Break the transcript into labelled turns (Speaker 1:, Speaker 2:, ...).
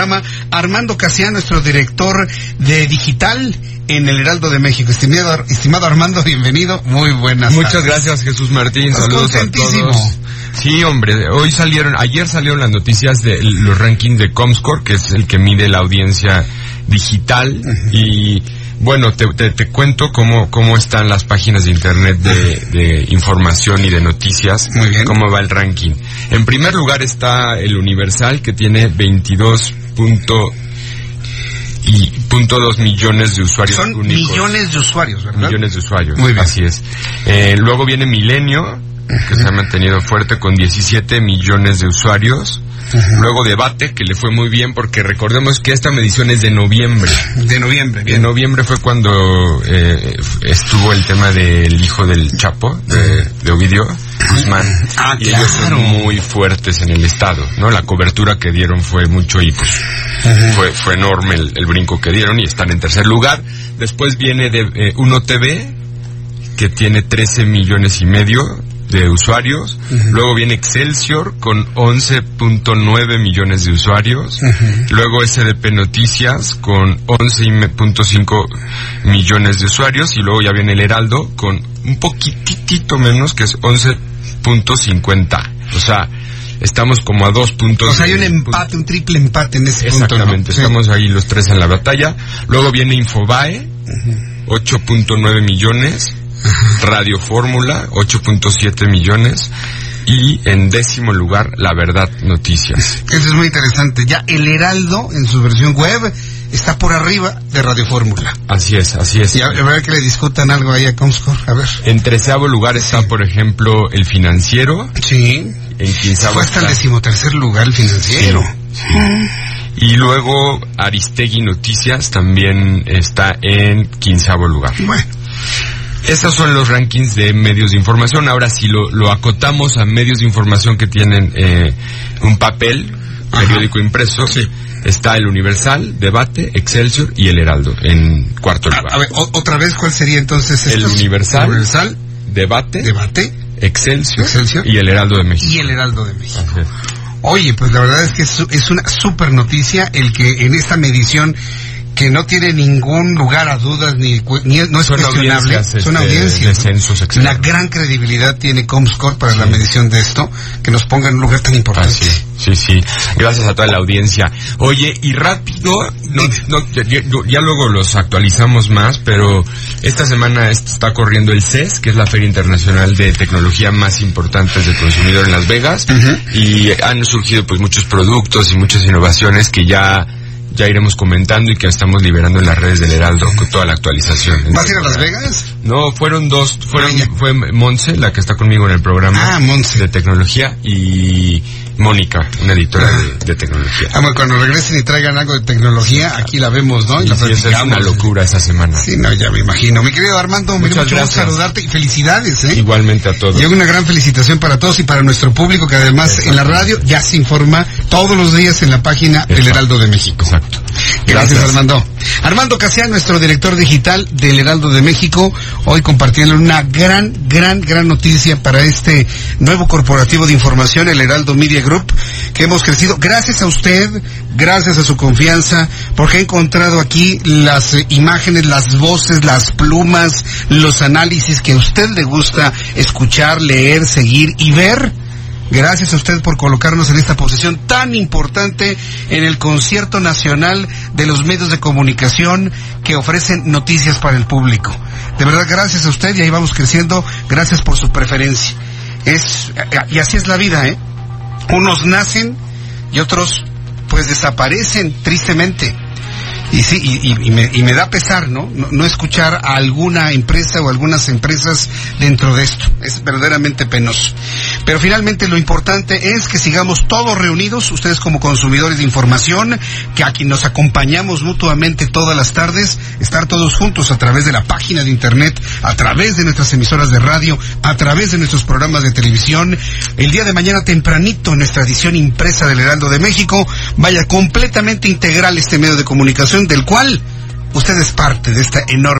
Speaker 1: Programa Armando Casiano, nuestro director de digital en el Heraldo de México. Estimado, estimado Armando, bienvenido. Muy buenas
Speaker 2: Muchas
Speaker 1: tardes.
Speaker 2: gracias, Jesús Martín.
Speaker 1: Estás
Speaker 2: Saludos a todos. Sí, hombre, hoy salieron, ayer salieron las noticias de los rankings de Comscore, que es el que mide la audiencia digital y bueno, te, te, te cuento cómo, cómo están las páginas de internet de, de información y de noticias,
Speaker 1: Muy bien.
Speaker 2: cómo va el ranking. En primer lugar está el Universal, que tiene 22 punto y punto dos millones de usuarios
Speaker 1: Son
Speaker 2: únicos.
Speaker 1: millones de usuarios, ¿verdad?
Speaker 2: Millones de usuarios.
Speaker 1: Muy bien.
Speaker 2: Así es. Eh, luego viene Milenio, que se ha mantenido fuerte con 17 millones de usuarios. Luego Debate, que le fue muy bien porque recordemos que esta medición es de noviembre.
Speaker 1: De noviembre,
Speaker 2: En
Speaker 1: bien.
Speaker 2: noviembre fue cuando eh, estuvo el tema del hijo del Chapo, de, de Ovidio Guzmán.
Speaker 1: Ah,
Speaker 2: y ellos son muy fuertes en el estado, ¿no? La cobertura que dieron fue mucho y pues fue, fue enorme el, el brinco que dieron y están en tercer lugar. Después viene de eh, Uno TV, que tiene 13 millones y medio de usuarios. Luego viene Excelsior con 11.9 millones de usuarios. Luego SDP Noticias con 11.5 millones de usuarios. Y luego ya viene el Heraldo con un poquitito menos, que es 11.50. O sea, estamos como a dos puntos.
Speaker 1: O sea, hay un empate, un triple empate en ese punto. ¿no?
Speaker 2: Exactamente,
Speaker 1: Sí.
Speaker 2: estamos ahí los tres en la batalla. Luego viene Infobae, 8.9 millones. Radio Fórmula, 8.7 millones. Y en décimo lugar, La Verdad Noticias.
Speaker 1: Eso es muy interesante. Ya el Heraldo, en su versión web, está por arriba de Radio Fórmula.
Speaker 2: Así es, así es.
Speaker 1: Y a, a ver que le discutan algo ahí a Comscore. A ver.
Speaker 2: En treceavo lugar está, por ejemplo, El Financiero.
Speaker 1: Sí.
Speaker 2: En quinceavo
Speaker 1: Fue hasta el decimotercer lugar el financiero.
Speaker 2: Y luego Aristegui Noticias también está en quinceavo lugar.
Speaker 1: Bueno.
Speaker 2: Estos son los rankings de medios de información. Ahora, si lo, lo acotamos a medios de información que tienen eh, un papel,
Speaker 1: Ajá.
Speaker 2: periódico impreso, está el Universal, Debate, Excelsior y el Heraldo en cuarto
Speaker 1: A,
Speaker 2: lugar.
Speaker 1: a ver, o- otra vez, ¿cuál sería entonces
Speaker 2: el? Universal,
Speaker 1: Universal,
Speaker 2: Debate,
Speaker 1: Debate
Speaker 2: Excelsior,
Speaker 1: Excelsior.
Speaker 2: y el Heraldo de México.
Speaker 1: y el Heraldo de México. Oye, pues la verdad es que es, es una super noticia el que en esta medición que no tiene ningún lugar a dudas ni, ni no es
Speaker 2: Son
Speaker 1: cuestionable,
Speaker 2: audiencias,
Speaker 1: son
Speaker 2: este,
Speaker 1: audiencias. Una gran credibilidad tiene Comscore para la medición de esto, que nos ponga en un lugar tan importante.
Speaker 2: Así es. Sí, sí. Gracias a toda la audiencia. Oye, y rápido, no, no, ya, ya- luego los actualizamos más, pero esta semana est- está corriendo el CES, que es la Feria Internacional de Tecnología más importante del consumidor en Las Vegas, y han surgido pues muchos productos y muchas innovaciones que ya ya iremos comentando y que estamos liberando en las redes del Heraldo con toda la actualización.
Speaker 1: ¿Vas a ir a Las Vegas?
Speaker 2: No, fueron dos, fueron, fue Monse, la que está conmigo en el programa
Speaker 1: Ah,
Speaker 2: de tecnología, y Mónica, una editora de, de tecnología.
Speaker 1: Ah, bueno, cuando regresen y traigan algo de tecnología, aquí la vemos, ¿no? Y la
Speaker 2: Sí, es una locura esa semana.
Speaker 1: Sí, no, ya me imagino. Mi querido Armando, me dio
Speaker 2: Muchas
Speaker 1: mucho saludarte y felicidades, ¿eh?
Speaker 2: Igualmente a todos.
Speaker 1: Y una gran felicitación para todos y para nuestro público que además en la radio ya se informa todos los días en la página del. Heraldo de México.
Speaker 2: Exacto.
Speaker 1: Gracias,
Speaker 2: Gracias.
Speaker 1: Armando. Armando Casian, nuestro director digital del Heraldo de México, hoy compartiendo una gran, gran, gran noticia para este nuevo corporativo de información, el Heraldo Media Group, que hemos crecido gracias a usted, gracias a su confianza, porque he encontrado aquí las eh, imágenes, las voces, las plumas, los análisis que a usted le gusta escuchar, leer, seguir y ver. Gracias a usted por colocarnos en esta posición tan importante en el concierto nacional de los medios de comunicación que ofrecen noticias para el público. De verdad, gracias a usted y ahí vamos creciendo. Gracias por su preferencia. Es, y así es la vida, ¿eh? Unos nacen y otros pues desaparecen tristemente. Y sí, y, me, y, me, da pesar. ¿no? ¿no? escuchar a alguna empresa o algunas empresas dentro de esto. Es verdaderamente penoso. Pero finalmente lo importante es que sigamos todos reunidos, ustedes como consumidores de información, que a quien nos acompañamos mutuamente todas las tardes, estar todos juntos a través de la página de internet, a través de nuestras emisoras de radio, a través de nuestros programas de televisión. El día de mañana tempranito, en nuestra edición impresa del Heraldo de México, vaya completamente integral este medio de comunicación del cual usted es parte de esta enorme.